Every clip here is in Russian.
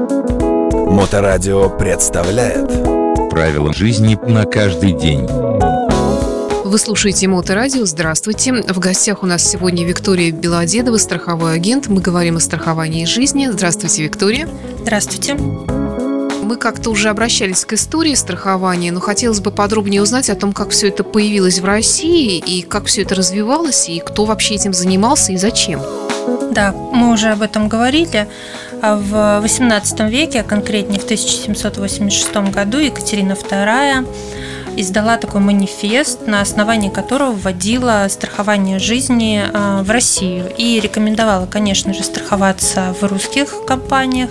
Моторадио представляет Правила жизни на каждый день. Вы слушаете Моторадио. Здравствуйте. В гостях у нас сегодня Виктория Белодедова, страховой агент. Мы говорим о страховании жизни. Здравствуйте, Виктория. Здравствуйте. Мы как-то уже обращались к истории страхования, но хотелось бы подробнее узнать о том, как все это появилось в России и как все это развивалось, и кто вообще этим занимался и зачем. Да, мы уже об этом говорили. А В XVIII веке, а конкретнее в 1786 году, Екатерина II издала такой манифест, на основании которого вводила страхование жизни а, в Россию. И рекомендовала, конечно же, страховаться в русских компаниях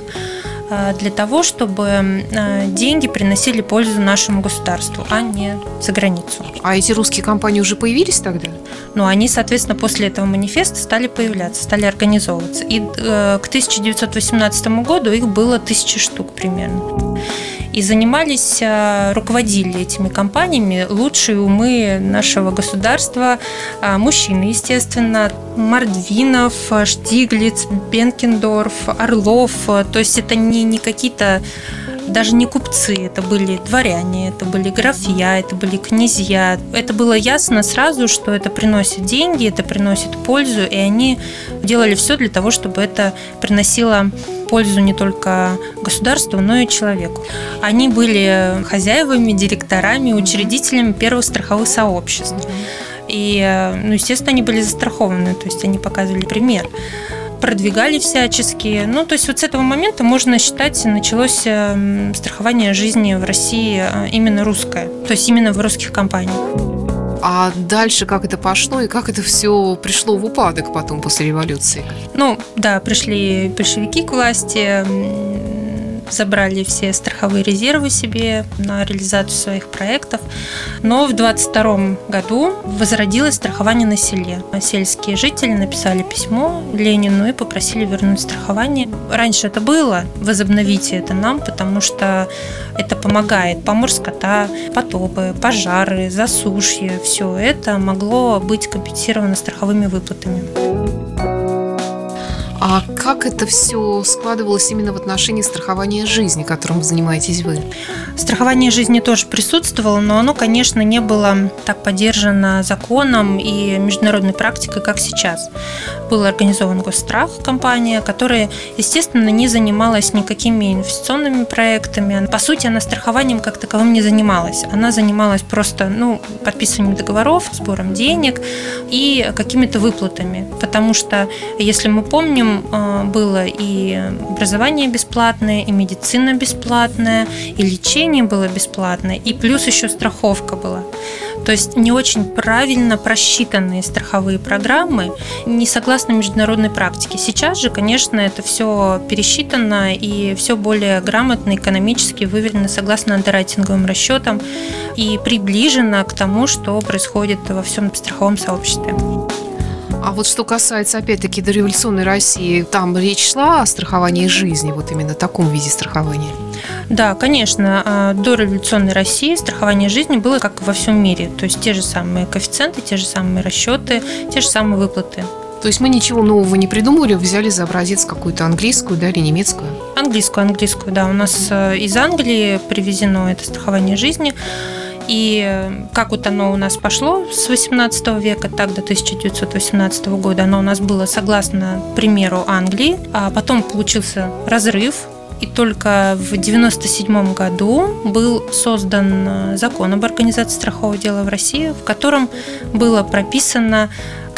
для того, чтобы а, деньги приносили пользу нашему государству, а не за границу. А эти русские компании уже появились тогда? Ну, они, соответственно, после этого манифеста стали появляться, стали организовываться. И э, к 1918 году их было тысячи штук примерно. И занимались, э, руководили этими компаниями лучшие умы нашего государства, э, мужчины, естественно, Мордвинов, Штиглиц, Бенкендорф, Орлов. То есть это не, не какие-то даже не купцы, это были дворяне, это были графья, это были князья. Это было ясно сразу, что это приносит деньги, это приносит пользу, и они делали все для того, чтобы это приносило пользу не только государству, но и человеку. Они были хозяевами, директорами, учредителями первых страховых сообществ. И, ну, естественно, они были застрахованы, то есть они показывали пример продвигали всячески. Ну, то есть вот с этого момента, можно считать, началось эм, страхование жизни в России э, именно русское, то есть именно в русских компаниях. А дальше как это пошло и как это все пришло в упадок потом после революции? Ну, да, пришли большевики к власти, забрали все страховые резервы себе на реализацию своих проектов. Но в 22 году возродилось страхование на селе. Сельские жители написали письмо Ленину и попросили вернуть страхование. Раньше это было, возобновите это нам, потому что это помогает. Помор скота, потопы, пожары, засушье, все это могло быть компенсировано страховыми выплатами. А как это все складывалось именно в отношении страхования жизни, которым занимаетесь вы? Страхование жизни тоже присутствовало, но оно, конечно, не было так поддержано законом и международной практикой, как сейчас. Был организован госстрах, компания, которая, естественно, не занималась никакими инвестиционными проектами. По сути, она страхованием как таковым не занималась. Она занималась просто ну, подписыванием договоров, сбором денег и какими-то выплатами. Потому что, если мы помним, Э, было и образование бесплатное, и медицина бесплатная, и лечение было бесплатное, и плюс еще страховка была. То есть не очень правильно просчитанные страховые программы, не согласно международной практике. Сейчас же, конечно, это все пересчитано и все более грамотно, экономически выверено согласно андеррайтинговым расчетам и приближено к тому, что происходит во всем страховом сообществе. А вот что касается, опять-таки, дореволюционной России, там речь шла о страховании жизни, вот именно таком виде страхования? Да, конечно. А, до революционной России страхование жизни было как во всем мире. То есть те же самые коэффициенты, те же самые расчеты, те же самые выплаты. То есть мы ничего нового не придумали, взяли за образец какую-то английскую, да, или немецкую? Английскую, английскую, да. У нас э, из Англии привезено это страхование жизни. И как вот оно у нас пошло с 18 века, так до 1918 года, оно у нас было согласно примеру Англии, а потом получился разрыв, и только в 1997 году был создан э, закон об организации страхового дела в России, в котором было прописано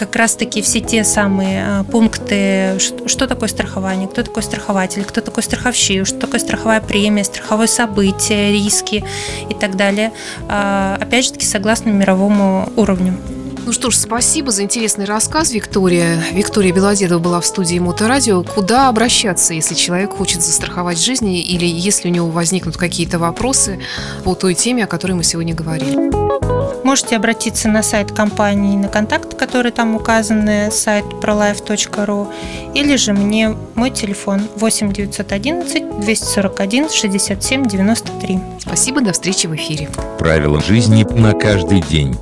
как раз-таки все те самые э, пункты, что такое страхование, кто такой страхователь, кто такой страховщик, что такое страховая премия, страховое событие, риски и так далее. А, опять же таки, согласно мировому уровню. Ну что ж, спасибо за интересный рассказ, Виктория. Виктория Белодедова была в студии Моторадио. Куда обращаться, если человек хочет застраховать жизнь или если у него возникнут какие-то вопросы по той теме, о которой мы сегодня говорили? Можете обратиться на сайт компании, на контакты, которые там указаны, сайт prolife.ru, или же мне мой телефон 8 911 241 67 93. Спасибо, до встречи в эфире. Правила жизни на каждый день.